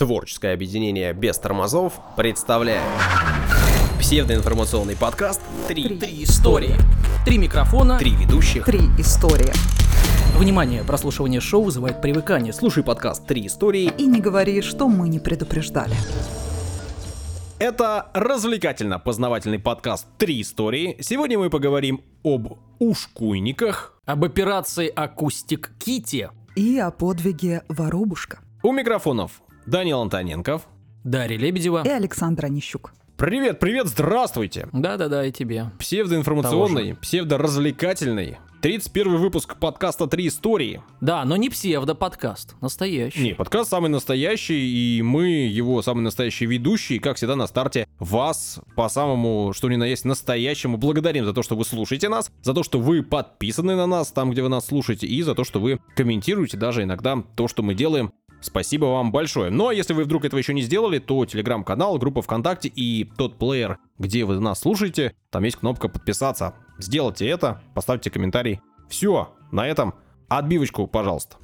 Творческое объединение без тормозов представляет псевдоинформационный подкаст «Три, Три истории. Три микрофона. Три ведущих». Три истории. Внимание, прослушивание шоу вызывает привыкание. Слушай подкаст Три истории. И не говори, что мы не предупреждали. Это развлекательно-познавательный подкаст «Три истории». Сегодня мы поговорим об ушкуйниках. об операции «Акустик Кити». И о подвиге Воробушка. У микрофонов Данил Антоненков. Дарья Лебедева. И Александр Онищук. Привет, привет, здравствуйте. Да-да-да, и тебе. Псевдоинформационный, псевдоразвлекательный. 31 выпуск подкаста «Три истории». Да, но не псевдо-подкаст, настоящий. Не, подкаст самый настоящий, и мы его самый настоящий ведущий, как всегда на старте вас по самому, что ни на есть, настоящему благодарим за то, что вы слушаете нас, за то, что вы подписаны на нас там, где вы нас слушаете, и за то, что вы комментируете даже иногда то, что мы делаем. Спасибо вам большое. Ну а если вы вдруг этого еще не сделали, то телеграм-канал, группа ВКонтакте и тот плеер, где вы нас слушаете, там есть кнопка подписаться. Сделайте это, поставьте комментарий. Все, на этом отбивочку, пожалуйста.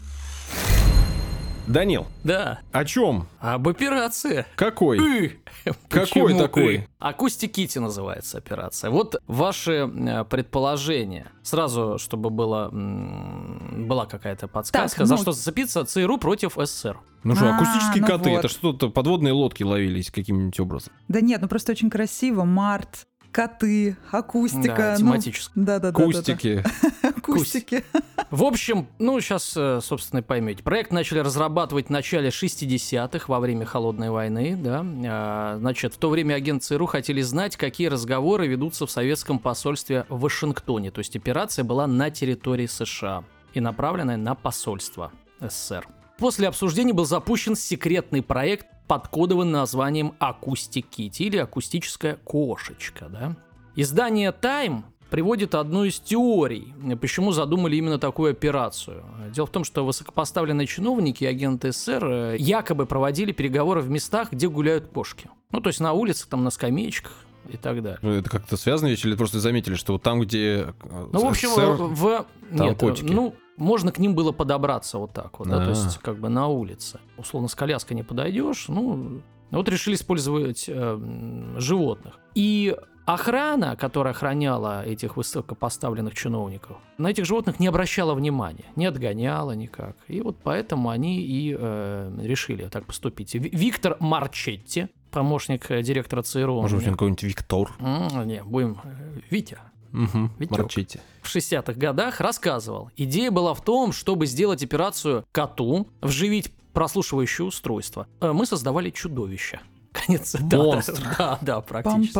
Данил, Да, о чем? об операции. Какой? «Ы». Какой такой? «Ы»? Акустик Кити называется операция. Вот ваши э, предположения. Сразу, чтобы было, была какая-то подсказка. Так, За ну- что зацепиться? ЦРУ против СССР. Ну что, А, акустические ну коты, вот. это что-то подводные лодки ловились каким-нибудь образом. Да нет, ну просто очень красиво. Март, коты, акустика. Да, ну, тематически. Да-да-да. Кустики. Акустики. В общем, ну, сейчас, собственно, и поймете. Проект начали разрабатывать в начале 60-х, во время Холодной войны, да. А, Значит, в то время агенты ЦРУ хотели знать, какие разговоры ведутся в советском посольстве в Вашингтоне. То есть операция была на территории США и направленная на посольство СССР. После обсуждений был запущен секретный проект под кодовым названием «Акустик Кити» или «Акустическая кошечка», да. Издание Time приводит одну из теорий, почему задумали именно такую операцию. Дело в том, что высокопоставленные чиновники и агенты СССР э, якобы проводили переговоры в местах, где гуляют кошки. Ну, то есть на улицах, там, на скамеечках и так далее. Это как-то связано ведь, или просто заметили, что вот там, где э, Ну, в общем, СССР, в... там Нет, котики. ну, можно к ним было подобраться вот так вот, да, то А. есть как бы на улице. Условно, с коляской не подойдешь, ну, вот решили использовать э, животных. И охрана, которая охраняла этих высокопоставленных чиновников, на этих животных не обращала внимания, не отгоняла никак. И вот поэтому они и э, решили так поступить. Ви- Виктор Марчетти, помощник э, директора ЦРУ. Может быть, он какой-нибудь Виктор. М, Не, будем... э, Витя. Угу. Марчите. в 60-х годах рассказывал. Идея была в том, чтобы сделать операцию коту, вживить прослушивающее устройство. Э, Мы создавали чудовище. Конец цитаты. Монстр. Да, да, практически.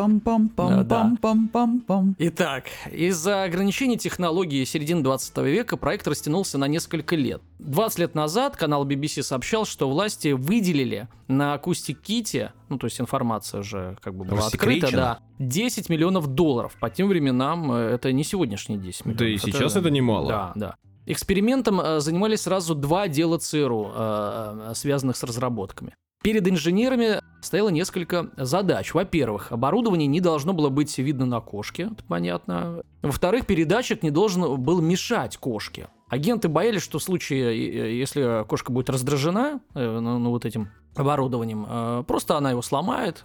Итак, из-за ограничений технологии середины 20 века проект растянулся на несколько лет. 20 лет назад канал BBC сообщал, что власти выделили на акустик Кити, ну то есть информация уже как бы была открыта, да, 10 миллионов долларов. По тем временам э, это не сегодняшние 10 миллионов. Да и сейчас это немало. Да, да. Экспериментом э, занимались сразу два отдела ЦРУ, э, э, связанных с разработками. Перед инженерами стояло несколько задач. Во-первых, оборудование не должно было быть видно на кошке, это понятно. Во-вторых, передатчик не должен был мешать кошке. Агенты боялись, что в случае, если кошка будет раздражена ну, ну, вот этим оборудованием, просто она его сломает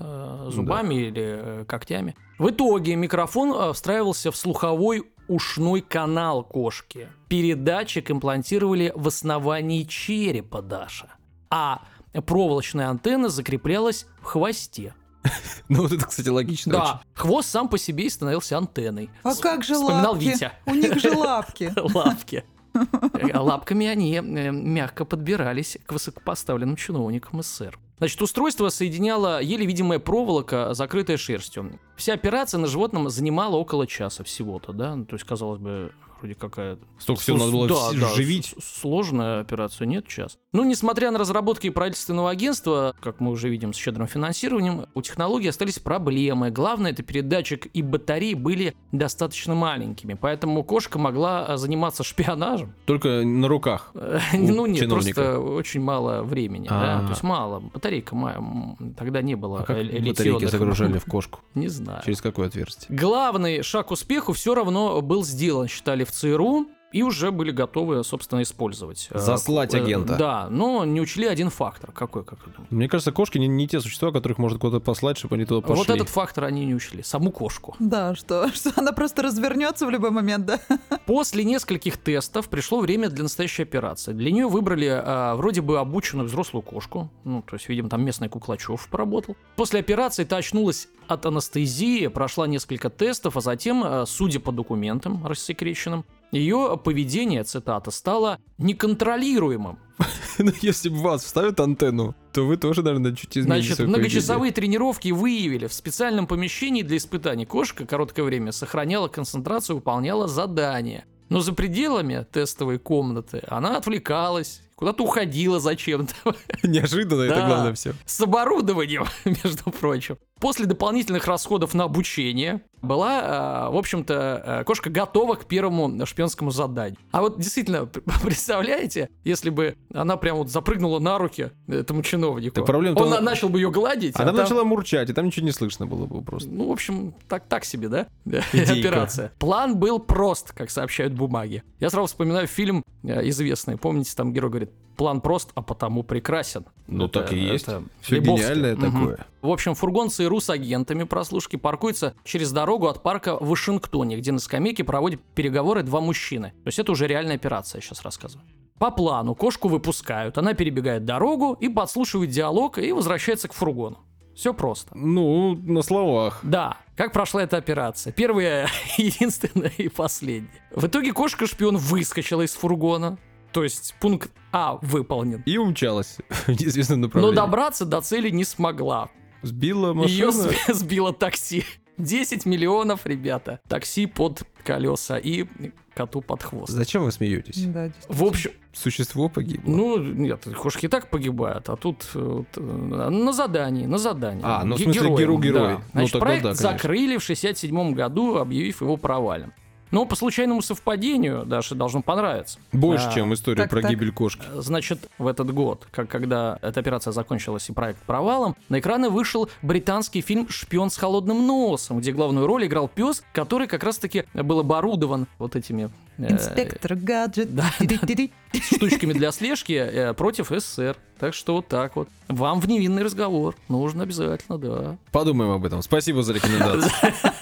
зубами или э, когтями. В итоге микрофон встраивался в слуховой ушной канал кошки. Передатчик имплантировали в основании черепа Даша. А проволочная антенна закреплялась в хвосте. Ну вот это, кстати, логично. Да, хвост сам по себе и становился антенной. А как же Вспоминал лапки? Витя. У них же лапки. Лапки. Э, Лапками они э, мягко подбирались к высокопоставленным чиновникам СССР. Значит, устройство соединяло еле видимая проволока, закрытая шерстью. Вся операция на животном занимала около часа всего-то, да? Ну, То есть, казалось бы, вроде какая... Столько всего надо было Да, да, живить. Сложная операция, нет, час. Ну, несмотря на разработки правительственного агентства, как мы уже видим с щедрым финансированием, у технологии остались проблемы. Главное, это передатчик и батареи были достаточно маленькими, поэтому кошка могла а, заниматься шпионажем. Только на руках. Э, Ну, нет, просто очень мало времени, А. то есть мало. Батарейка тогда не было А как батарейки загружали в кошку? Не знаю. Через какое отверстие? Главный шаг к успеху все равно был сделан, считали в ЦРУ. И уже были готовы, собственно, использовать. Э, Заслать э, агента. Да, но не учли один фактор. Какой, как вы думаете? Мне кажется, кошки не, не те существа, которых можно куда-то послать, чтобы они туда пошли. Вот этот фактор они не учли. Саму кошку. Да, что, что она просто развернется в любой момент, да? После нескольких тестов пришло время для настоящей операции. Для нее выбрали а, вроде бы обученную взрослую кошку. Ну, то есть, видимо, там местный Куклачев поработал. После операции та очнулась от анестезии, прошла несколько тестов, а затем, а, судя по документам рассекреченным, ее поведение, цитата, стало неконтролируемым. Ну, если бы вас вставят антенну, то вы тоже, наверное, чуть измените Значит, многочасовые тренировки выявили в специальном помещении для испытаний кошка короткое время сохраняла концентрацию, выполняла задания. Но за пределами тестовой комнаты она отвлекалась, куда-то уходила зачем-то. Неожиданно это Да. главное все. С оборудованием, между прочим. После дополнительных расходов на обучение была, э, в общем-то, э, кошка готова к первому шпионскому заданию. А вот действительно, представляете, если бы она прям вот запрыгнула на руки этому чиновнику. Так проблема-то Он на- начал бы ее гладить. а Она там- начала мурчать, и там ничего не слышно было бы просто. Ну, в общем, так, так себе, да? Идейка. Операция. План был прост, как сообщают бумаги. Я сразу вспоминаю фильм э, известный. Помните, там герой говорит, план прост, а потому прекрасен. Ну, Это- так и есть. это Все Лебовский. гениальное Мгм. такое. В общем, фургон ЦРУ с агентами прослушки паркуется через дорогу от парка в Вашингтоне, где на скамейке проводят переговоры два мужчины. То есть это уже реальная операция, я сейчас рассказываю. По плану кошку выпускают, она перебегает дорогу и подслушивает диалог и возвращается к фургону. Все просто. Ну, на словах. Да, как прошла эта операция? Первая, единственная и последняя. В итоге кошка-шпион выскочила из фургона. То есть пункт А выполнен. И умчалась в неизвестном Но направлении. добраться до цели не смогла. Сбила Ее машину. сбило такси. 10 миллионов, ребята. Такси под колеса и коту под хвост. Зачем вы смеетесь? Да. В общем, Существо погибло. ну, нет, кошки и так погибают, а тут э, вот, э, на задании, на задании. А, ну, в смысле, герой-герой. да. Ну, Значит, тогда проект да, конечно. закрыли в 67 году, объявив его провалом. Но по случайному совпадению, Даше должно понравиться. Больше, А, чем история так, про так. гибель кошки. Значит, в этот год, как, когда эта операция закончилась и проект провалом, на экраны вышел британский фильм «Шпион с холодным носом», где главную роль играл пес, который как раз-таки был оборудован вот этими э, Инспектор гаджет. да, штучками для слежки э, против СССР. Так что вот так вот. Вам в невинный разговор. Нужно обязательно, да. Подумаем об этом. Спасибо за рекомендацию.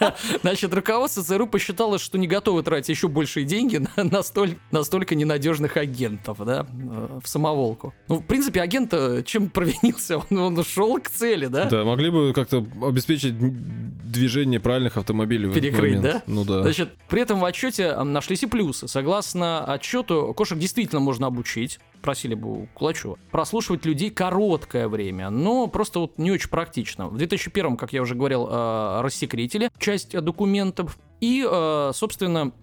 Значит, руководство ЦРУ посчитало, что не готовы тратить еще большие деньги на настоль- настолько ненадежных агентов, да, э, в самоволку. Ну, в принципе, агент э, чем провинился? Он, он ушел к цели, да? Да, могли бы как-то обеспечить движение правильных автомобилей в этот Перекрыть, да? Ну да. Значит, при этом в отчете э, нашлись и плюсы. Согласно отчету, кошек действительно можно обучить, просили бы у Кулачева, прослушивать людей короткое время, но просто вот не очень практично. В 2001, как я уже говорил, э, рассекретили часть документов, и, э, собственно,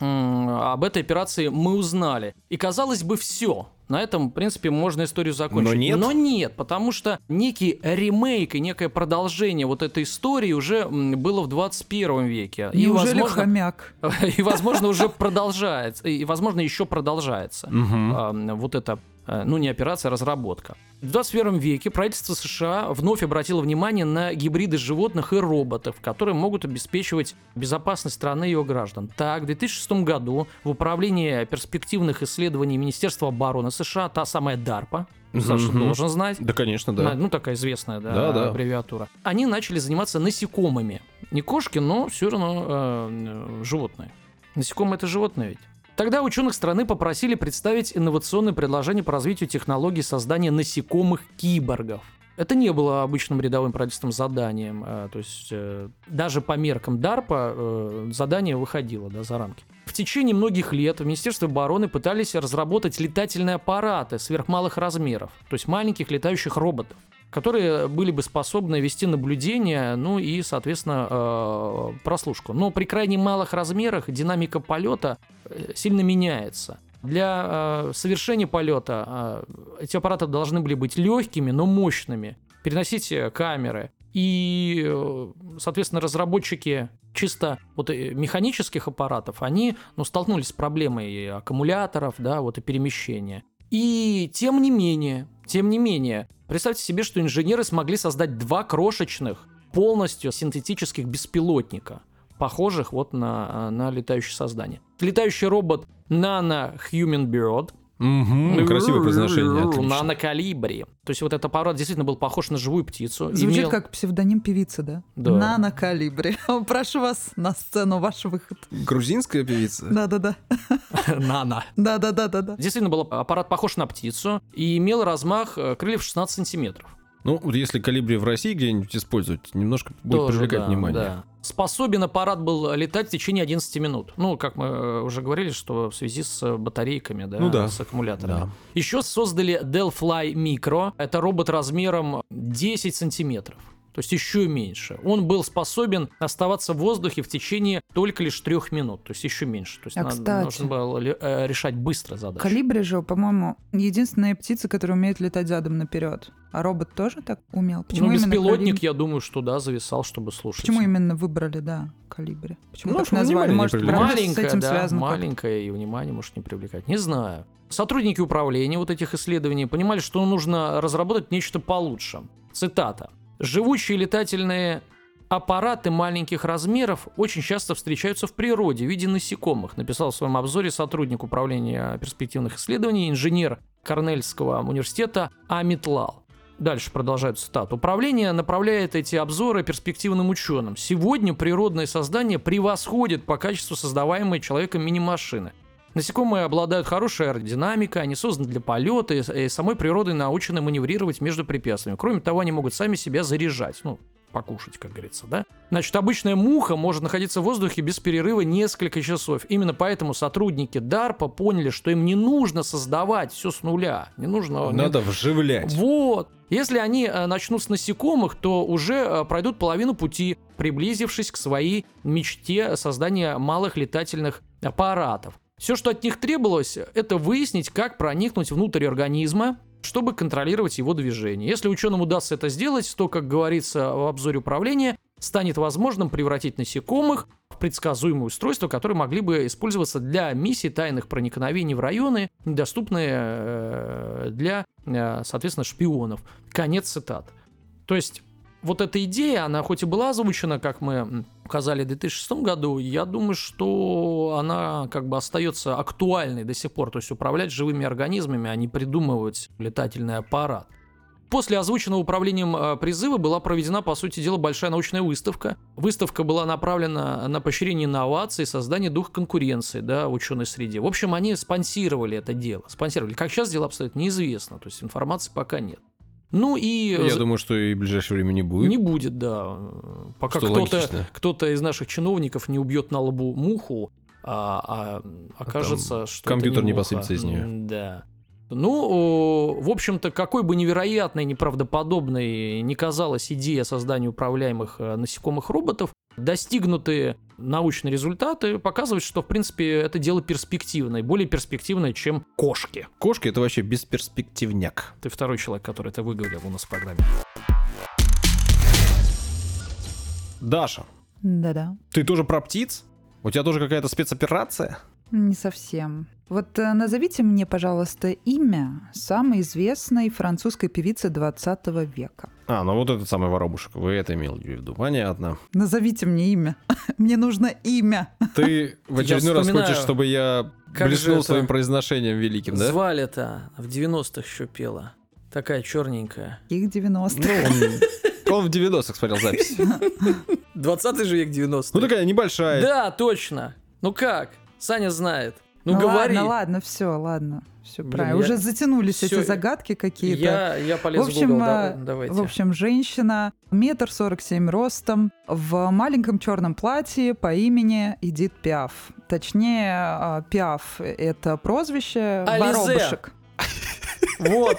об этой операции мы узнали. И казалось бы, все. На этом, в принципе, можно историю закончить. Но нет? Но нет, потому что некий ремейк и некое продолжение вот этой истории уже было в 21 веке. И, возможно, хомяк? и, возможно, уже продолжается. И, возможно, еще продолжается. А, Вот это, ну, не операция, а разработка. В 21 веке правительство США вновь обратило внимание на гибриды животных и роботов, которые могут обеспечивать безопасность страны и ее граждан. Так, в 2006 году в Управлении перспективных исследований Министерства обороны США, та самая DARPA, Саша Мгм. должен знать, Да, конечно, да. ну, такая известная да, Да, да. аббревиатура. Они начали заниматься насекомыми. Не кошки, но все равно э, э, животные. Насекомые это животные ведь. Тогда ученых страны попросили представить инновационное предложение по развитию технологий создания насекомых-киборгов. Это не было обычным рядовым правительственным заданием. э, То есть э, даже по меркам DARPA э, задание выходило да, за рамки. В течение многих лет в Министерстве обороны пытались разработать летательные аппараты сверхмалых размеров, то есть маленьких летающих роботов, которые были бы способны вести наблюдение, ну и, соответственно, э, прослушку. Но при крайне малых размерах динамика полета э, сильно меняется. Для э, совершения полета эти аппараты должны были быть легкими, но мощными, переносить камеры. И, соответственно, разработчики чисто вот механических аппаратов, они ну, столкнулись с проблемой аккумуляторов, да, вот и перемещения. И тем не менее, тем не менее, представьте себе, что инженеры смогли создать два крошечных, полностью синтетических беспилотника. похожих вот на, на летающее создание. Летающий робот Nano Human Bird, Мгм, красивое произношение. отлично. На калибре. То есть вот этот аппарат действительно был похож на живую птицу. Звучит имел- как псевдоним певицы, да? Да. Нано калибре. Прошу вас на сцену, ваш выход. Грузинская певица? Да-да-да. Нано. Да-да-да-да-да. Действительно был аппарат похож на птицу и имел размах э, крыльев 16 сантиметров. Ну, вот если калибри в России где-нибудь использовать, немножко будет Тоже, привлекать да, внимание. да. Способен аппарат был летать в течение 11 минут. Ну, как мы э, уже говорили, что в связи с э, батарейками, да, Ну да. с аккумуляторами. Да. Еще создали Delphi Micro. Это робот размером 10 сантиметров. То есть еще меньше. Он был способен оставаться в воздухе в течение только лишь трех минут. То есть еще меньше. То есть А, надо- кстати. нужно было э, решать быстро задачу. Калибри же, по-моему, единственная птица, которая умеет летать задом наперед. А робот тоже так умел? Почему ну, беспилотник, калибри? я думаю, что да, зависал, чтобы слушать. Почему именно выбрали, да, калибри? Почему Ну, так назвали? Может, правда, с Маленькая, этим да, связано маленькая и внимание может не привлекать. Не знаю. Сотрудники управления вот этих исследований понимали, что нужно разработать нечто получше. Цитата. «Живучие летательные аппараты маленьких размеров очень часто встречаются в природе в виде насекомых», написал в своем обзоре сотрудник управления перспективных исследований, инженер Корнельского университета Амит. Дальше продолжают цитату. Управление направляет эти обзоры перспективным ученым. Сегодня природные создания превосходят по качеству создаваемые человеком мини-машины. Насекомые обладают хорошей аэродинамикой, они созданы для полета, и, самой природой научены маневрировать между препятствиями. Кроме того, они могут сами себя заряжать, ну, покушать, как говорится, да? Значит, обычная муха может находиться в воздухе без перерыва несколько часов. Именно поэтому сотрудники DARPA поняли, что им не нужно создавать все с нуля. Не нужно... не- Надо вживлять. вот. Если они э, начнут с насекомых, то уже э, пройдут половину пути, приблизившись к своей мечте создания малых летательных аппаратов. Все, что от них требовалось, это выяснить, как проникнуть внутрь организма, чтобы контролировать его движение. Если ученым удастся это сделать, то, как говорится в обзоре управления, станет возможным превратить насекомых в предсказуемое устройство, которые могли бы использоваться для миссий тайных проникновений в районы, недоступные э, для, э, соответственно, шпионов. Конец цитат. То есть вот эта идея, она хоть и была озвучена, как мы указали в 2006 году, я думаю, что она как бы остается актуальной до сих пор. То есть управлять живыми организмами, а не придумывать летательный аппарат. После озвученного управлением э, призыва была проведена, по сути дела, большая научная выставка. Выставка была направлена на поощрение инноваций, создание духа конкуренции да, в ученой среде. В общем, они спонсировали это дело. Спонсировали. Как сейчас дела обстоят, неизвестно. То есть информации пока нет. Ну и... Я думаю, что и в ближайшее время не будет. Не будет, да. Пока Что кто-то, кто-то из наших чиновников не убьет на лбу муху, а, а окажется, что это компьютер не муха. посыпется из неё. М, Да. Ну, в общем-то, какой бы невероятной, неправдоподобной не казалась идея создания управляемых э, насекомых роботов, достигнутые научные результаты показывают, что, в принципе, это дело перспективное, более перспективное, чем кошки. Кошки это вообще бесперспективняк. Ты второй человек, который это выговорил у нас в программе. Даша, Да-да. ты тоже про птиц? У тебя тоже какая-то спецоперация? Не совсем. Вот э, назовите мне, пожалуйста, имя самой известной французской певицы 20 века. А, ну вот этот самый воробушек. Вы это имели в виду. Понятно. Назовите мне имя. Мне нужно имя. Ты в очередной раз хочешь, чтобы я как блеснул своим произношением великим, да? Звали-то в 90-х еще пела. Такая черненькая. Их 90. Ну, он, он в 90-х смотрел запись. 20 же век 90 Ну такая небольшая. Да, точно. Ну как? Саня знает. Ну, Ну говори. ладно, ладно, все, ладно. Все правильно. я- Уже затянулись всё, эти загадки какие-то. Я, я полез В общем, в Google, а, да- давайте. В общем, женщина, метр сорок семь ростом, в маленьком черном платье по имени Эдит Пиаф. Точнее, а, Пиаф — это прозвище Ализе. воробушек. Вот.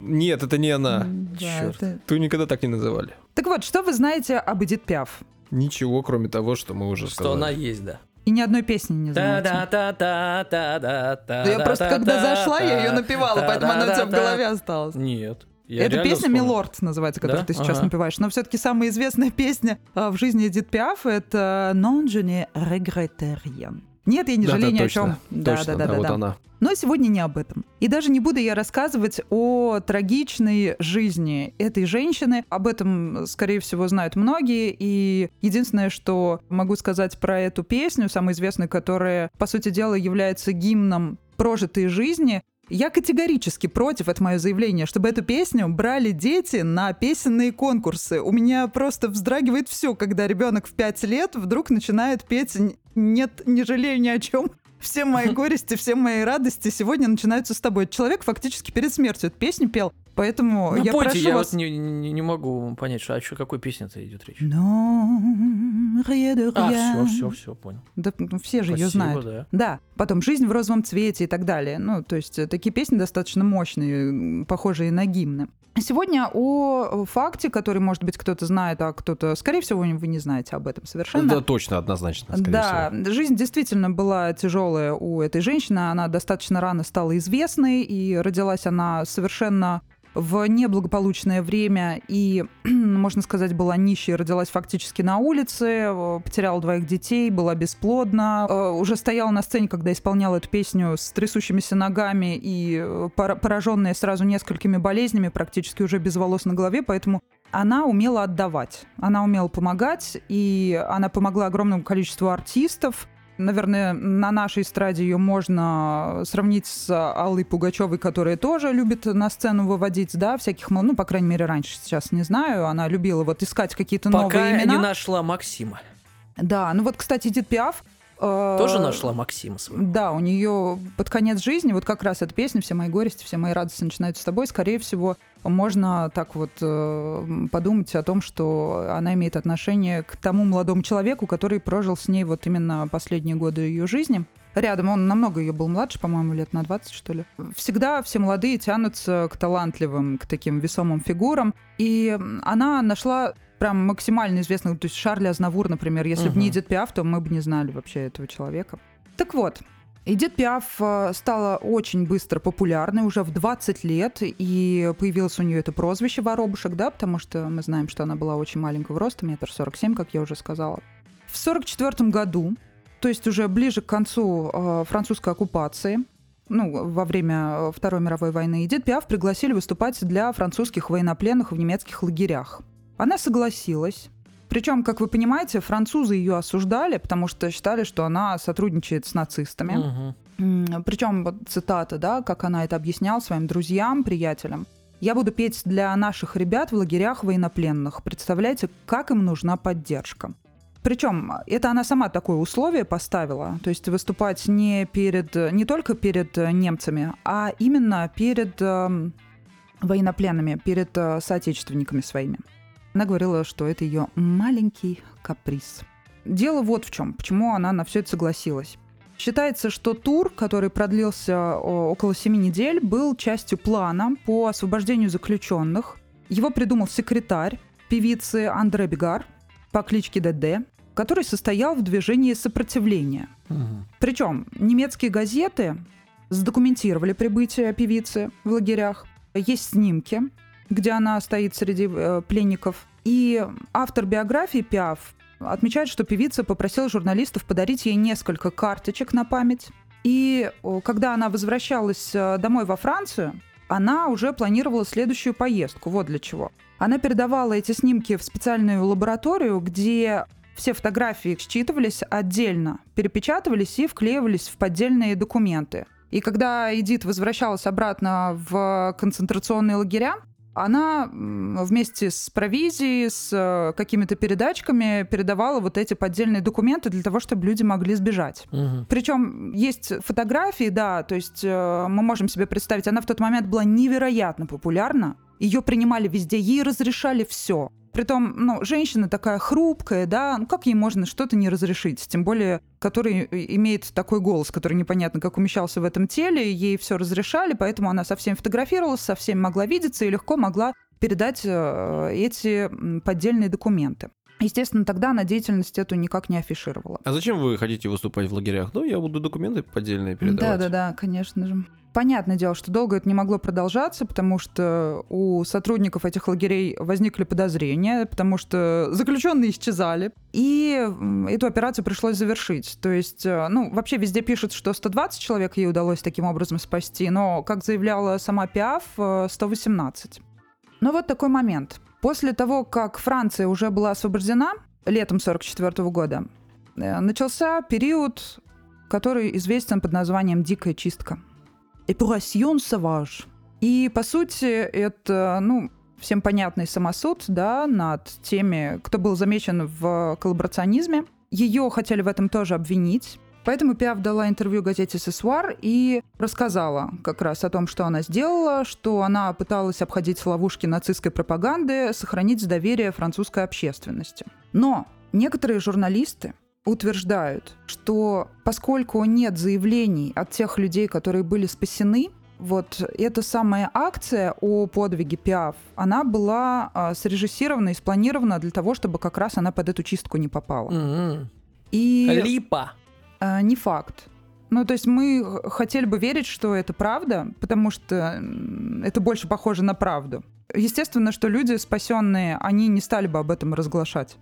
Нет, это не она. Это- Ту никогда так не называли. Так вот, что вы знаете об Эдит Пиаф? Ничего, кроме того, что мы уже Что она сказали. есть, да. И ни одной песни не. Та-да-та-та-та-та-та. Да я просто когда зашла, я ее напевала, поэтому она у тебя в голове осталась. Нет. я Эта песня вспомнил. «Милорд» называется, которую Да? ты сейчас Ага. напеваешь. Но все-таки самая известная песня а, в жизни Эдит Пиаф — это «Non je ne regrette rien». Нет, я не Да-да, жалею ни о точно, чем. Да, Точно, да, да, да, вот да. она. Но сегодня не об этом. И даже не буду я рассказывать о трагичной жизни этой женщины. Об этом, скорее всего, знают многие. И единственное, что могу сказать про эту песню, самую известную, которая, по сути дела, является гимном прожитой жизни, я категорически против, это мое заявление, чтобы эту песню брали дети на песенные конкурсы. У меня просто вздрагивает все, когда ребенок в 5 лет вдруг начинает петь «Нет, не жалею ни о чем». Все мои горести, все мои радости сегодня начинаются с тобой. Человек фактически перед смертью эту песню пел. Поэтому Ну, я пойте, прошу я вас... вот не, не, не могу понять, что, о чё- какой песне-то идет речь. De А, все, все, все, понял. Да, ну, все же ее Спасибо, знают. да. Да, потом «Жизнь в розовом цвете» и так далее. Ну, то есть э, такие песни достаточно мощные, похожие на гимны. Сегодня о факте, который, может быть, кто-то знает, а кто-то, скорее всего, вы не знаете об этом совершенно. Да, точно, однозначно, скорее Да, всего. жизнь действительно была тяжелая у этой женщины. Она достаточно рано стала известной, и родилась она совершенно в неблагополучное время и, можно сказать, была нищей, родилась фактически на улице, э, потеряла двоих детей, была бесплодна, э, уже стояла на сцене, когда исполняла эту песню с трясущимися ногами и э, пора- пораженная сразу несколькими болезнями, практически уже без волос на голове, поэтому она умела отдавать, она умела помогать, и она помогла огромному количеству артистов. Наверное, на нашей эстраде ее можно сравнить с Аллой Пугачевой, которая тоже любит на сцену выводить, да, всяких, ну, по крайней мере, раньше, сейчас не знаю, она любила вот искать какие-то Пока новые имена. не нашла Максима. Да, ну вот, кстати, Эдит Пиаф... э, Тоже нашла Максима своего. да, у нее под конец жизни вот как раз эта песня «Все мои горести, все мои радости начинаются с тобой». Скорее всего, можно так вот э, подумать о том, что она имеет отношение к тому молодому человеку, который прожил с ней вот именно последние годы ее жизни. Рядом он намного ее был младше, по-моему, лет на 20, что ли. Всегда все молодые тянутся к талантливым, к таким весомым фигурам. И она нашла прям максимально известных, то есть Шарля Азнавур, например, если бы не. Эдит Пиаф, то мы бы не знали вообще этого человека. Так вот, Эдит Пиаф э, стала очень быстро популярной уже в 20 лет, и появилось у нее это прозвище «Воробушек», да, потому что мы знаем, что она была очень маленького роста, метр сорок семь, как я уже сказала. В 44 году, то есть уже ближе к концу э, французской оккупации, ну, во время э, Второй мировой войны, Эдит Пиаф пригласили выступать для французских военнопленных в немецких лагерях. Она согласилась, причем, как вы понимаете, французы ее осуждали, потому что считали, что она сотрудничает с нацистами. Мгм. Причем, вот цитата, да, как она это объясняла своим друзьям, приятелям. «Я буду петь для наших ребят в лагерях военнопленных. Представляете, как им нужна поддержка». Причем это она сама такое условие поставила, то есть выступать не перед, не только перед э, немцами, а именно перед эм, военнопленными, перед э, соотечественниками своими. Она говорила, что это ее маленький каприз. Дело вот в чем, почему она на все это согласилась. Считается, что тур, который продлился около семи недель, был частью плана по освобождению заключенных. Его придумал секретарь певицы Андре Бегар по кличке ДД, который состоял в движении сопротивления. Мгм. Причем немецкие газеты задокументировали прибытие певицы в лагерях. Есть снимки, где она стоит среди э, пленников. И автор биографии Пиаф отмечает, что певица попросила журналистов подарить ей несколько карточек на память. И когда она возвращалась э, домой во Францию, она уже планировала следующую поездку. Вот для чего. Она передавала эти снимки в специальную лабораторию, где все фотографии считывались отдельно, перепечатывались и вклеивались в поддельные документы. И когда Эдит возвращалась обратно в концентрационные лагеря, она вместе с провизией, с э, какими-то передачками передавала вот эти поддельные документы для того, чтобы люди могли сбежать. Мгм. Причем есть фотографии, да, то есть э, мы можем себе представить, она в тот момент была невероятно популярна, ее принимали везде, ей разрешали все. Притом, ну, женщина такая хрупкая, да, ну как ей можно что-то не разрешить? Тем более, который и- имеет такой голос, который непонятно как умещался в этом теле, ей все разрешали, поэтому она со всеми фотографировалась, со всеми могла видеться и легко могла передать э, эти поддельные документы. Естественно, тогда она деятельность эту никак не афишировала. А зачем вы хотите выступать в лагерях? Ну, я буду документы поддельные передавать. Да-да-да, конечно же. Понятное дело, что долго это не могло продолжаться, потому что у сотрудников этих лагерей возникли подозрения, потому что заключенные исчезали, и эту операцию пришлось завершить. То есть, э, ну, вообще везде пишут, что 120 человек ей удалось таким образом спасти, но, как заявляла сама Пиаф, э, 118. Но вот такой момент. После того, как Франция уже была освобождена летом 1944 года, э, начался период, который известен под названием «Дикая чистка». Эпурасьон саваж. И, по сути, это, ну, всем понятный самосуд, да, над теми, кто был замечен в коллаборационизме. Ее хотели в этом тоже обвинить. Поэтому Пиаф дала интервью газете «Сесуар» и рассказала как раз о том, что она сделала, что она пыталась обходить ловушки нацистской пропаганды, сохранить доверие французской общественности. Но некоторые журналисты утверждают, что поскольку нет заявлений от тех людей, которые были спасены, вот эта самая акция о подвиге Пиаф, она была а, срежиссирована и спланирована для того, чтобы как раз она под эту чистку не попала. Мгм. И Липа. а, не факт. Ну, то есть мы хотели бы верить, что это правда, потому что это больше похоже на правду. Естественно, что люди спасенные, они не стали бы об этом разглашать.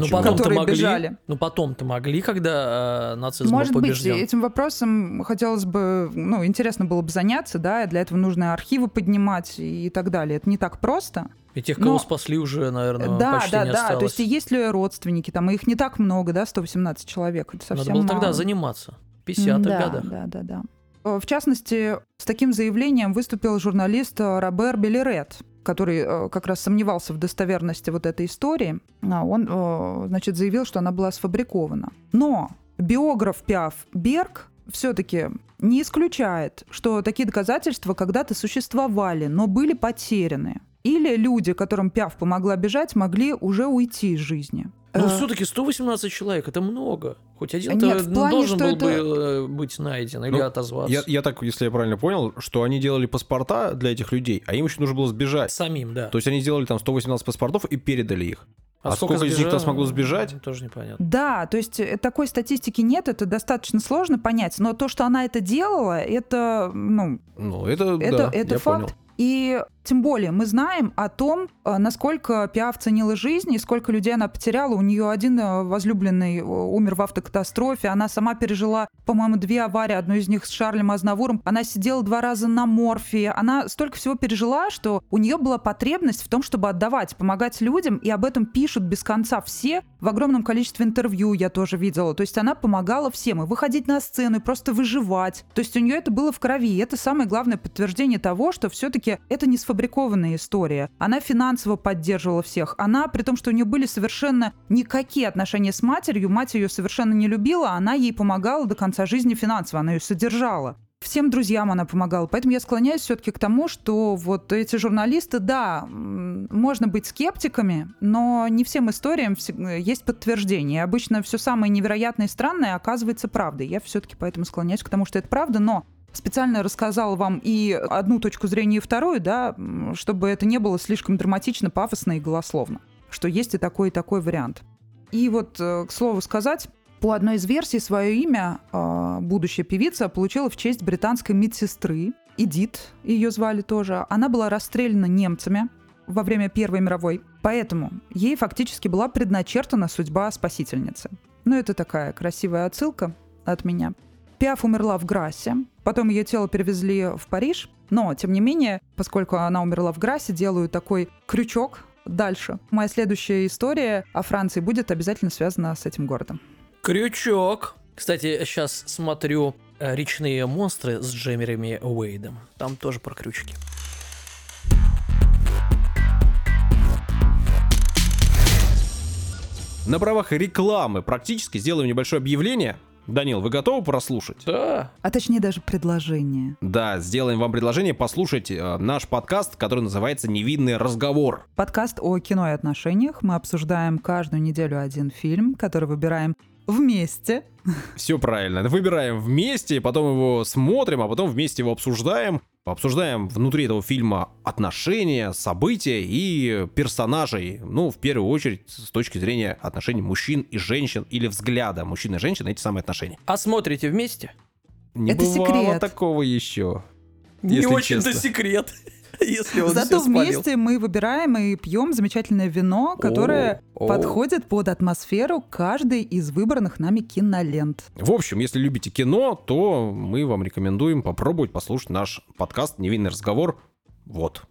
Почему? Ну, потом-то Которые могли. бежали. Ну, потом-то могли, когда э, нацизм Может был быть, побежден. этим вопросом хотелось бы, ну, интересно было бы заняться, да, и для этого нужно архивы поднимать и так далее. Это не так просто. И тех, кого но- спасли уже, наверное, да, почти да, не да. осталось. То есть и есть ли родственники, там, и их не так много, да, 118 человек. Это совсем Надо было тогда мало. заниматься. В 50-х да, годах. Да, да, да. Э, В частности, с таким заявлением выступил журналист Робер Белерет, который э, как раз сомневался в достоверности вот этой истории. А Он, э, значит, заявил, что она была сфабрикована. Но биограф Пиаф Берг все-таки не исключает, что такие доказательства когда-то существовали, но были потеряны. Или люди, которым Пиаф помогла бежать, могли уже уйти из жизни. Ну, Э, все-таки 118 человек, это много. Хоть один Нет, в плане, должен был это- бы э, быть найден или Ну, отозваться. Я, я так, если я правильно понял, что они делали паспорта для этих людей, а им еще нужно было сбежать. Самим, да. То есть они сделали там 118 паспортов и передали их. а сколько из них-то смогло сбежать? Тоже непонятно. Да, то есть э, такой статистики нет, это достаточно сложно понять, но то, что она это делала, это, ну, Ну, это, это, да, это я факт. понял. И тем более мы знаем о том, э, насколько Пиаф ценила жизнь и сколько людей она потеряла. У нее один э, возлюбленный э, умер в автокатастрофе, она сама пережила, по-моему, две аварии, одну из них с Шарлем Азнавуром. Она сидела два раза на морфии. Она столько всего пережила, что у нее была потребность в том, чтобы отдавать, помогать людям, и об этом пишут без конца все в огромном количестве интервью я тоже видела. То есть она помогала всем и выходить на сцену, и просто выживать. То есть у нее это было в крови. И это самое главное подтверждение того, что все-таки это не сфабрикованная история. Она финансово поддерживала всех. Она, при том, что у нее были совершенно никакие отношения с матерью, мать ее совершенно не любила, она ей помогала до конца жизни финансово, она ее содержала. Всем друзьям она помогала. Поэтому я склоняюсь все-таки к тому, что вот эти журналисты, да, можно быть скептиками, но не всем историям есть подтверждение. Обычно все самое невероятное и странное оказывается правдой. Я все-таки поэтому склоняюсь к тому, что это правда, но специально рассказал вам и одну точку зрения, и вторую, да, чтобы это не было слишком драматично, пафосно и голословно. Что есть и такой, и такой вариант. И вот, э, к слову сказать, по одной из версий свое имя э, будущая певица получила в честь британской медсестры. Эдит ее звали тоже. Она была расстреляна немцами во время Первой мировой. Поэтому ей фактически была предначертана судьба спасительницы. Ну, это такая красивая отсылка от меня. Пиаф умерла в Грассе, потом ее тело перевезли в Париж, но, тем не менее, поскольку она умерла в Грассе, делаю такой крючок дальше. Моя следующая история о Франции будет обязательно связана с этим городом. Крючок. Кстати, сейчас смотрю э, «Речные монстры» с Джемереми Уэйдом. Там тоже про крючки. На правах рекламы практически сделаем небольшое объявление. Данил, вы готовы прослушать? Да. А точнее даже предложение. Да, сделаем вам предложение послушать э, наш подкаст, который называется «Невидный разговор». Подкаст о кино и отношениях. Мы обсуждаем каждую неделю один фильм, который выбираем вместе. Все правильно. Выбираем вместе, потом его смотрим, а потом вместе его обсуждаем. Обсуждаем внутри этого фильма отношения, события и персонажей. Ну, в первую очередь, с точки зрения отношений мужчин и женщин или взгляда мужчин и женщин на эти самые отношения. А смотрите вместе? Не Это бывало секрет. такого еще. Не очень-то секрет, если он Зато вместе мы выбираем и пьем замечательное вино, которое О, о. подходит под атмосферу каждой из выбранных нами кинолент. В общем, если любите кино, то мы вам рекомендуем попробовать послушать наш подкаст «Невинный разговор». Вот.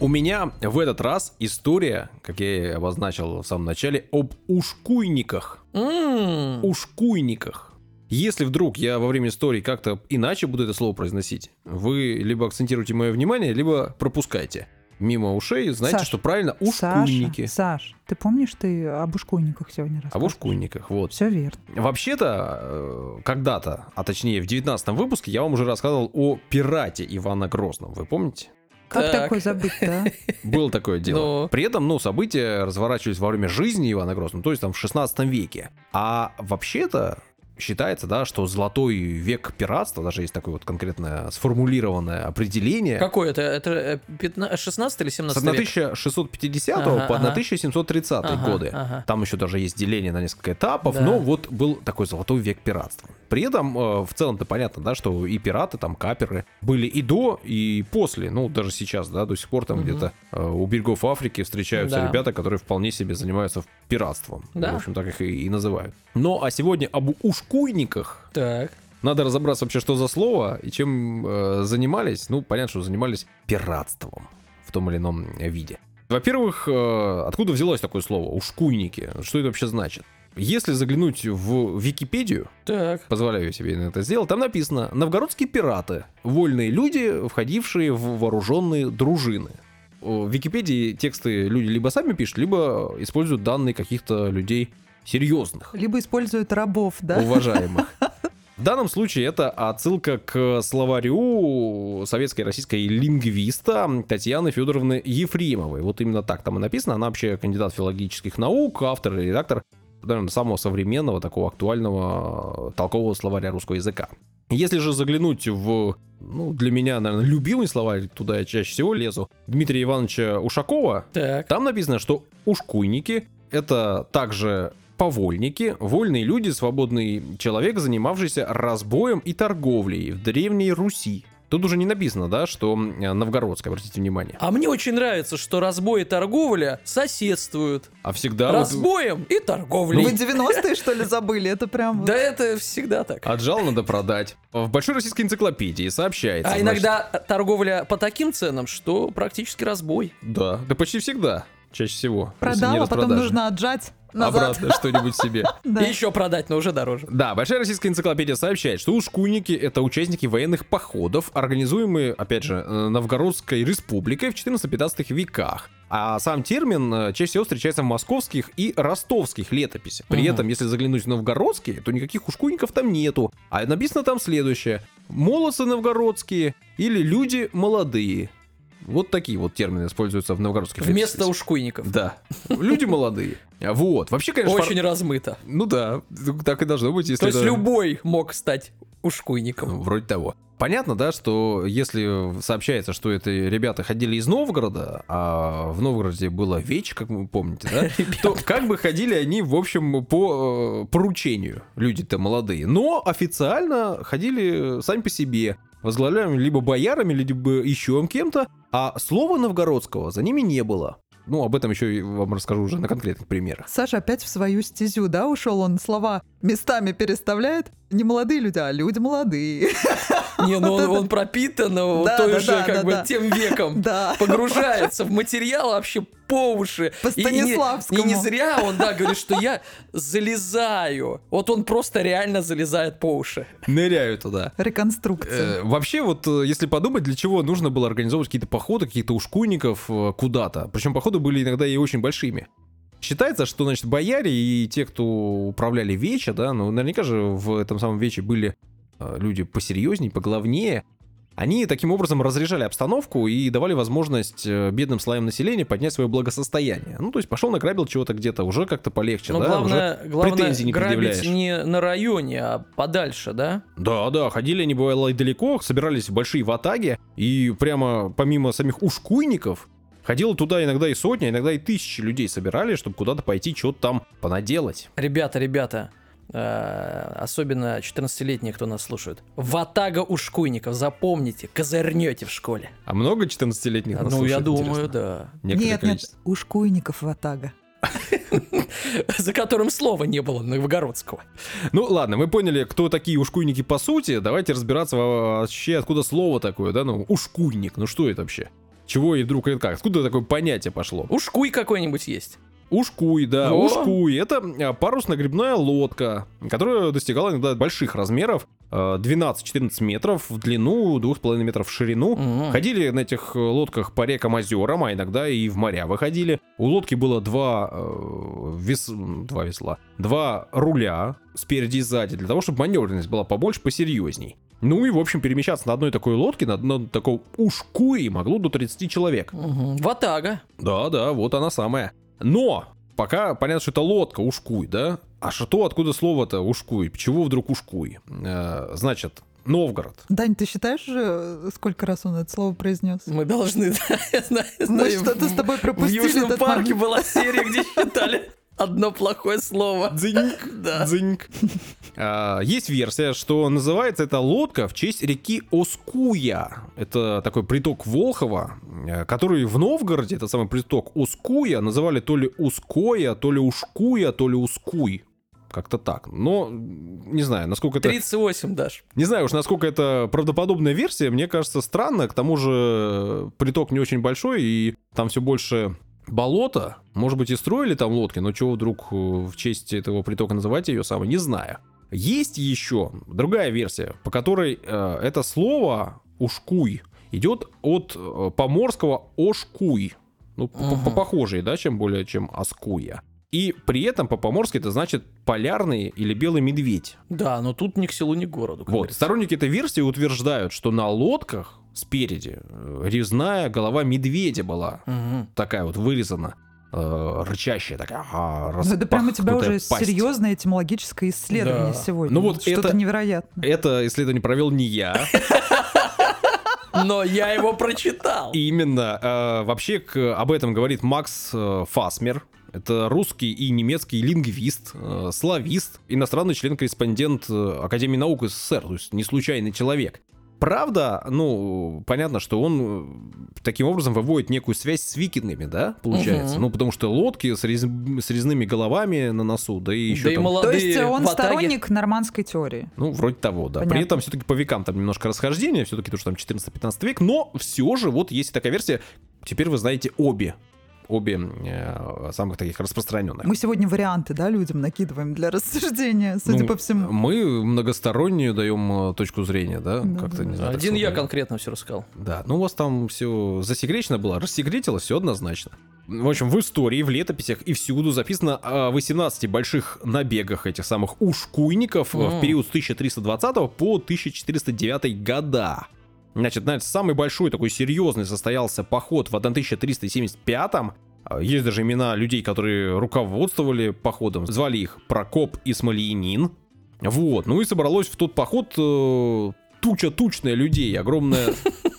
У меня в этот раз история, как я и обозначил в самом начале, об ушкуйниках. М, Ушкуйниках. Если вдруг я во время истории как-то иначе буду это слово произносить, вы либо акцентируете мое внимание, либо пропускайте. Мимо ушей, знаете, Саш, что правильно ушкуйники. Саша, Саш, ты помнишь, ты об ушкуйниках сегодня рассказывал? Об ушкуйниках, вот. Все верно. Вообще-то, э, когда-то, а точнее в 19 выпуске, я вам уже рассказывал о пирате Ивана Грозном. Вы помните? Как Так. такое забыть, да? Было такое дело. Ну. При этом, ну, события разворачивались во время жизни Ивана Грозного, то есть там в 16 веке. А вообще-то считается, да, что золотой век пиратства, даже есть такое вот конкретно сформулированное определение, Какой это? Это э, 15 16 или с 17 век? 1650 Ага, по ага. 1730 Ага, годы. ага. Там еще даже есть деление на несколько этапов, Да. но вот был такой золотой век пиратства. При этом э, в целом-то понятно, да, что и пираты, там каперы были и до, и после. Ну, даже сейчас, да, до сих пор там Мгм. где-то э, у берегов Африки встречаются Да. ребята, которые вполне себе занимаются пиратством. Да. В общем, так их и, и называют. Ну, а сегодня об ушкуйниках. Так. Надо разобраться вообще, что за слово и чем э, занимались. Ну, понятно, что занимались пиратством в том или ином виде. Во-первых, э, откуда взялось такое слово «ушкуйники»? Что это вообще значит? Если заглянуть в Википедию, Так. позволяю себе это сделать, там написано «Новгородские пираты – вольные люди, входившие в вооруженные дружины». В Википедии тексты люди либо сами пишут, либо используют данные каких-то людей серьезных Либо используют рабов, да? уважаемых. В данном случае это отсылка к словарю советской и российской лингвиста Татьяны Федоровны Ефремовой. Вот именно так там и написано. Она вообще кандидат филологических наук, автор и редактор наверное, самого современного, такого актуального толкового словаря русского языка. Если же заглянуть в, ну, для меня, наверное, любимый словарь, туда я чаще всего лезу, Дмитрия Ивановича Ушакова, Так. там написано, что ушкуйники — это также повольники, вольные люди, свободный человек, занимавшийся разбоем и торговлей в Древней Руси. Тут уже не написано, да, что э, новгородская, обратите внимание. А мне очень нравится, что разбой и торговля соседствуют. А всегда вот Разбоем и торговлей. Вы 90-е, что ли, забыли? Это прям... вот- Да это всегда так. отжал надо продать. В Большой российской энциклопедии сообщается. А значит, иногда торговля по таким ценам, что практически разбой. Да, да почти всегда, чаще всего. Продал, а потом нужно отжать назад. Обратно что-нибудь себе. И еще продать, но уже дороже. Да, Большая российская энциклопедия сообщает, что ушкуйники — это участники военных походов, организуемые, опять же, э, Новгородской республикой в 14-15 веках. А сам термин э, чаще всего встречается в московских и ростовских летописях. При Мгм. этом, если заглянуть в новгородские, то никаких ушкуйников там нету. А написано там следующее. Молодцы новгородские или люди молодые. Вот такие вот термины используются в новгородских Вместо ушкуйников. Да. Люди молодые. Вот. Вообще, конечно, Очень размыто. ну да, так и должно быть, если То есть это- любой мог стать ушкуйником. Ну, Вроде того. Понятно, да, что если сообщается, что это ребята ходили из Новгорода, а в Новгороде было веч, как вы помните, да, то как бы ходили они, в общем, по э, поручению, люди-то молодые. Но официально ходили сами по себе, возглавляемые либо боярами, либо еще кем-то, а слова новгородского за ними не было. Ну, об этом еще и вам расскажу уже на конкретных примерах. Саша опять в свою стезю, да, ушел он слова местами переставляет. Не молодые люди, а люди молодые. Не, ну он, он пропитан вот Да, той да, же, да, как да, бы, да. тем веком. Да. Погружается в материал вообще по уши. По И- и не- Станиславскому. И не зря он, да, говорит, что я залезаю. Вот он просто реально залезает по уши. Ныряю туда. Реконструкция. Э, вообще, вот э, если подумать, для чего нужно было организовывать какие-то походы, каких-то ушкуйников э, куда-то. Причем походы были иногда и очень большими. Считается, что, значит, бояре и те, кто управляли Веча, да, ну, наверняка же в этом самом Вече были э, люди посерьезней, поглавнее. Они таким образом разряжали обстановку и давали возможность э, бедным слоям населения поднять свое благосостояние. Ну, то есть пошел награбил чего-то где-то, уже как-то полегче, Но да? главное, уже главное претензий не грабить не на районе, а подальше, да? Да, да, ходили они бывало и далеко, собирались в большие ватаги, и прямо помимо самих ушкуйников, ходило туда иногда и сотни, а иногда и тысячи людей собирали, чтобы куда-то пойти, что-то там понаделать. Ребята, ребята, э, особенно 14-летние, кто нас слушает. Ватага ушкуйников, запомните, козырнете в школе. А много 14-летних нас ну, я слушает, думаю, интересно? да. Некоторое нет, количество. нет, ушкуйников ватага. За которым слова не было новгородского. Ну ладно, мы поняли, кто такие ушкуйники по сути. Давайте разбираться вообще, откуда слово такое, да? Ну, ушкуйник, ну что это вообще? Чего и вдруг это как? Откуда такое понятие пошло? Ушкуй какой-нибудь есть. Ушкуй, да, О! ушкуй. Это а, парусно-гребная лодка, которая достигала иногда больших размеров. а, 12-14 метров в длину, 2,5 метров в ширину. Мгм. Ходили на этих э, лодках по рекам, озерам, а иногда и в моря выходили. У лодки было два, э, вес... два весла, два руля спереди и сзади, для того, чтобы маневренность была побольше, посерьезней. Ну и, в общем, перемещаться на одной такой лодке, на одном таком ушкуе могло до 30 человек. Мгм. Ватага. Да, да, вот она самая. Но, пока понятно, что это лодка, ушкуй, да? А что, откуда слово-то ушкуй? Чего вдруг ушкуй? Э, значит, Новгород. Дань, ты считаешь, сколько раз он это слово произнес? Мы должны, да, я знаю, Мы знаю. что-то с тобой В пропустили Южном этот парке момент. была серия, где считали одно плохое слово. Дзыньк, Да. дзыньк. А, Есть версия, что называется эта лодка в честь реки Оскуя. Это такой приток Волхова, э, который в Новгороде, этот самый приток Оскуя, называли то ли Ускоя, то ли Ушкуя, то ли Ускуй. Как-то так. Но не знаю, насколько это... 38, Даш. Не знаю уж, насколько это правдоподобная версия, мне кажется странно. К тому же приток не очень большой, и там все больше болото. Может быть, и строили там лодки, но чего вдруг э, в честь этого притока называть ее самой, не знаю. Есть еще другая версия, по которой э, это слово «ушкуй» идет от э, поморского «ошкуй». Ну, по- Мгм. по- похожий, да, чем более, чем «аскуя». И при этом по-поморски это значит полярный или белый медведь. Да, но тут ни к селу, ни к городу. Вот, говорится. сторонники этой версии утверждают, что на лодках спереди э, резная голова медведя была Мгм. такая вот вырезана, э, рычащая такая. а, Ну, это прямо у тебя уже пасть. серьезное этимологическое исследование Да. сегодня. Ну вот Что-то это- невероятное. Это исследование провел не я. Но я его прочитал. Именно. э, Вообще к- об этом говорит Макс э, Фасмер. Это русский и немецкий лингвист, э, славист, иностранный член-корреспондент э, Академии наук СССР, то есть не случайный человек. Правда, ну, понятно, что он э, таким образом выводит некую связь с викингами, да, получается? Мгм. Ну, потому что лодки с, рез- с резными головами на носу, да и еще Да и там... То молодые есть он ватаги. сторонник нормандской теории. Ну, вроде того, да. При Понятно. этом все-таки по векам там немножко расхождение, все-таки тоже там 14-15 век, но все же вот есть такая версия, теперь вы знаете обе. Обе э, самых таких распространенных. Мы сегодня варианты, да, людям накидываем для рассуждения, судя Ну, по всему. Мы многостороннюю даем э, точку зрения, да? Да, Как-то да, не знаю. Один я конкретно все рассказал. Да, ну у вас там все засекречено было, рассекретилось все однозначно. В общем, в истории, в летописях и всюду записано о 18 больших набегах этих самых ушкуйников э, в период с 1320 по 1409 года. Значит, знаете, самый большой такой серьезный состоялся поход в 1375 А, Есть даже имена людей, которые руководствовали походом. Звали их Прокоп и Смольянин. Вот. Ну и собралось в тот поход э, туча тучная людей. Огромная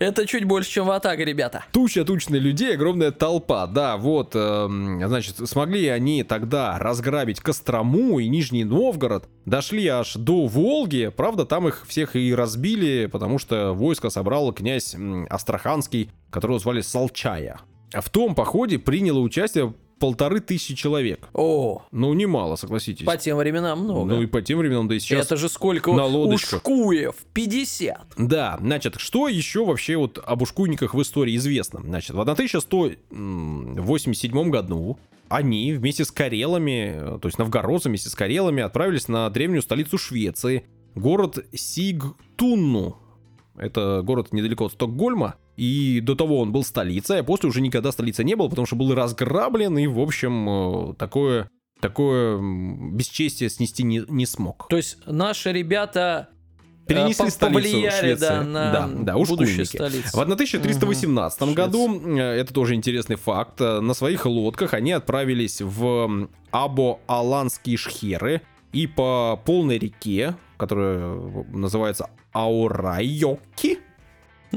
Это чуть больше, чем Ватага, ребята. Туча тучных людей, огромная толпа. Да, вот, эм, значит, смогли они тогда разграбить Кострому и Нижний Новгород. Дошли аж до Волги. Правда, там их всех и разбили, потому что войско собрал князь Астраханский, которого звали Солчая. В том походе приняло участие полторы тысячи человек. О, Ну, немало, согласитесь. по тем временам много. Ну и по тем временам, да и сейчас. Это же сколько на лодочках. ушкуев? 50. Да, значит, что еще вообще вот об ушкуйниках в истории известно? Значит, в 1187 году они вместе с карелами, то есть новгородцы вместе с карелами отправились на древнюю столицу Швеции, город Сигтунну. Это город недалеко от Стокгольма. И до того он был столицей, а после уже никогда столицей не был, потому что был разграблен, и, в общем, э, такое такое бесчестие снести не, не смог. То есть наши ребята э, Перенесли по- столицу Швеции. да, на Да, да, столицу. В 1318 Мгм. году, э, это тоже интересный факт, на своих лодках они отправились в Або-Аланские шхеры и по полной реке, которая называется Аурайоки,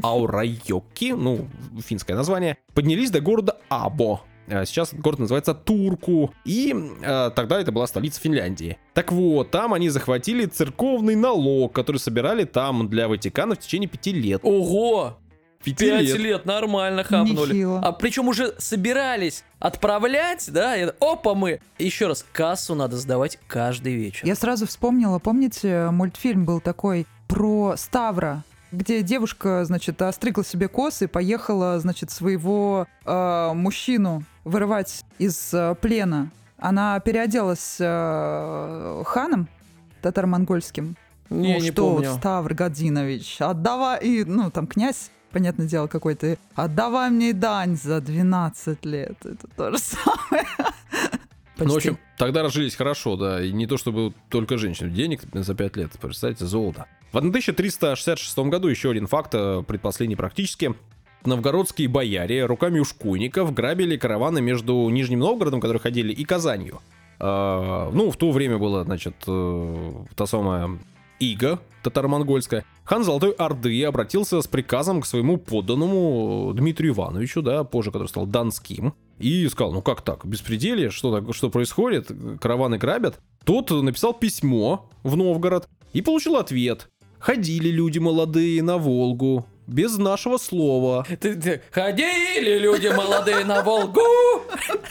Аурайоки, ну, финское название, поднялись до города Або. Э, Сейчас этот город называется Турку. И э, тогда это была столица Финляндии. Так вот, там они захватили церковный налог, который собирали там для Ватикана в течение пяти лет. Ого! Пяти Пять лет. лет. нормально хапнули. Нехило. А причем уже собирались отправлять, да? и опа, мы. Еще раз, кассу надо сдавать каждый вечер. Я сразу вспомнила, помните, мультфильм был такой про Ставра, где девушка, значит, остригла себе косы и поехала, значит, своего э, мужчину вырывать из э, плена. Она переоделась э, ханом татаро-монгольским. Не, ну не что, помню. Ставр Годинович, отдавай, и, ну, там князь, понятное дело, какой-то, отдавай мне дань за 12 лет. Это то же самое. Ну, в Почти. общем, тогда разжились хорошо, да, и не то чтобы только женщин. Денег за 5 лет, представьте, золото. В 1366 году, еще один факт, э, предпоследний практически, новгородские бояре руками ушкуйников грабили караваны между Нижним Новгородом, которые ходили, и Казанью. Э, ну, в то время было, значит, э, та самая Ига татаро-монгольская. Хан Золотой Орды обратился с приказом к своему подданному Дмитрию Ивановичу, да, позже который стал Донским, и сказал, ну как так, беспределие, что, так, что происходит, караваны грабят. Тот написал письмо в Новгород и получил ответ. Ходили люди молодые на Волгу, без нашего слова. Ты- ты- Ходили люди молодые на Волгу,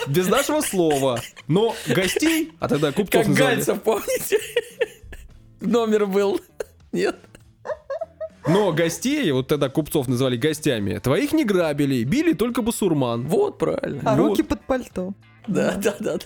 Без нашего слова. Но гостей, а тогда купцов как Гальцев, помните? Номер был. Нет? Но гостей, вот тогда купцов называли гостями, твоих не грабили, били только басурман. Вот правильно. А Вот. руки под пальто. Да, да, да. да.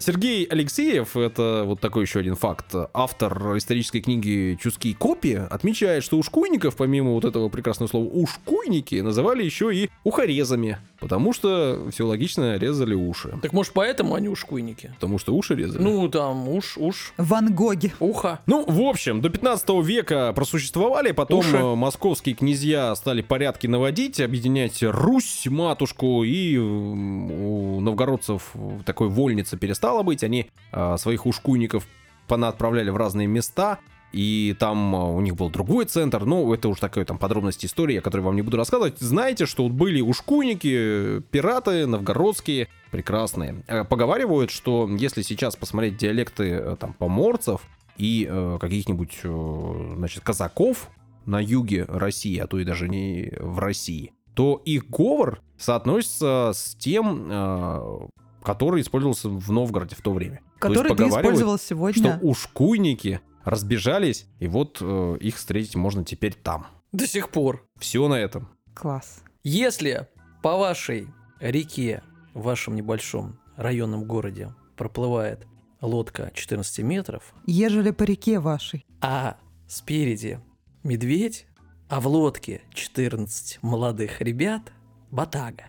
Сергей Алексеев, это вот такой еще один факт, автор исторической книги «Чуские копии», отмечает, что ушкуйников, помимо вот этого прекрасного слова «ушкуйники», называли еще и ухорезами, потому что все логично резали уши. Так может поэтому они ушкуйники? Потому что уши резали. Ну, там, уж, уж, Ван Гоги. ухо. Ну, в общем, до 15 века просуществовали, потом Уши. э, московские князья стали порядки наводить, объединять Русь, матушку, и м, у новгородцев такой вольницы перестало быть, они э, своих ушкуйников понаотправляли в разные места, и там э, у них был другой центр, но это уж такая там подробность истории, о которой вам не буду рассказывать. Знаете, что вот были ушкуйники, пираты новгородские, прекрасные. Э, Поговаривают, что если сейчас посмотреть диалекты э, там поморцев и э, каких-нибудь, э, значит, казаков на юге России, а то и даже не в России, то их говор соотносится с тем, э, который использовался в Новгороде в то время. То есть Который ты использовал что сегодня. ушкуйники разбежались, и вот э, их встретить можно теперь там. До сих пор. Все на этом. Класс. Если по вашей реке, в вашем небольшом районном городе проплывает лодка 14 метров, Ежели по реке вашей. а спереди медведь, а в лодке 14 молодых ребят, батага,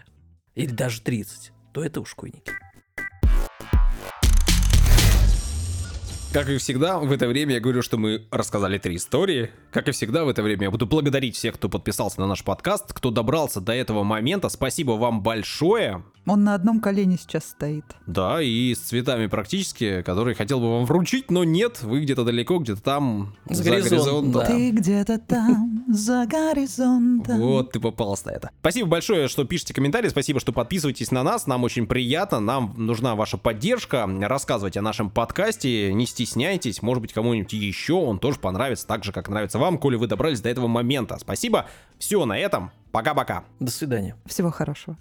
или даже 30, то это ушкуйники. Как и всегда, в это время я говорю, что мы рассказали три истории. Как и всегда, в это время я буду благодарить всех, кто подписался на наш подкаст, кто добрался до этого момента. Спасибо вам большое. Он на одном колене сейчас стоит. Да, и с цветами практически, которые хотел бы вам вручить, но нет, вы где-то далеко, где-то там, С за горизонтом, горизонтом. да. Ты где-то там, за горизонтом. Вот ты попался на это. Спасибо большое, что пишете комментарии, спасибо, что подписываетесь на нас, нам очень приятно, нам нужна ваша поддержка, рассказывайте о нашем подкасте, не стесняйтесь, может быть кому-нибудь еще он тоже понравится, так же, как нравится вам, коли вы добрались до этого момента. Спасибо, все на этом, пока-пока. До свидания. Всего хорошего.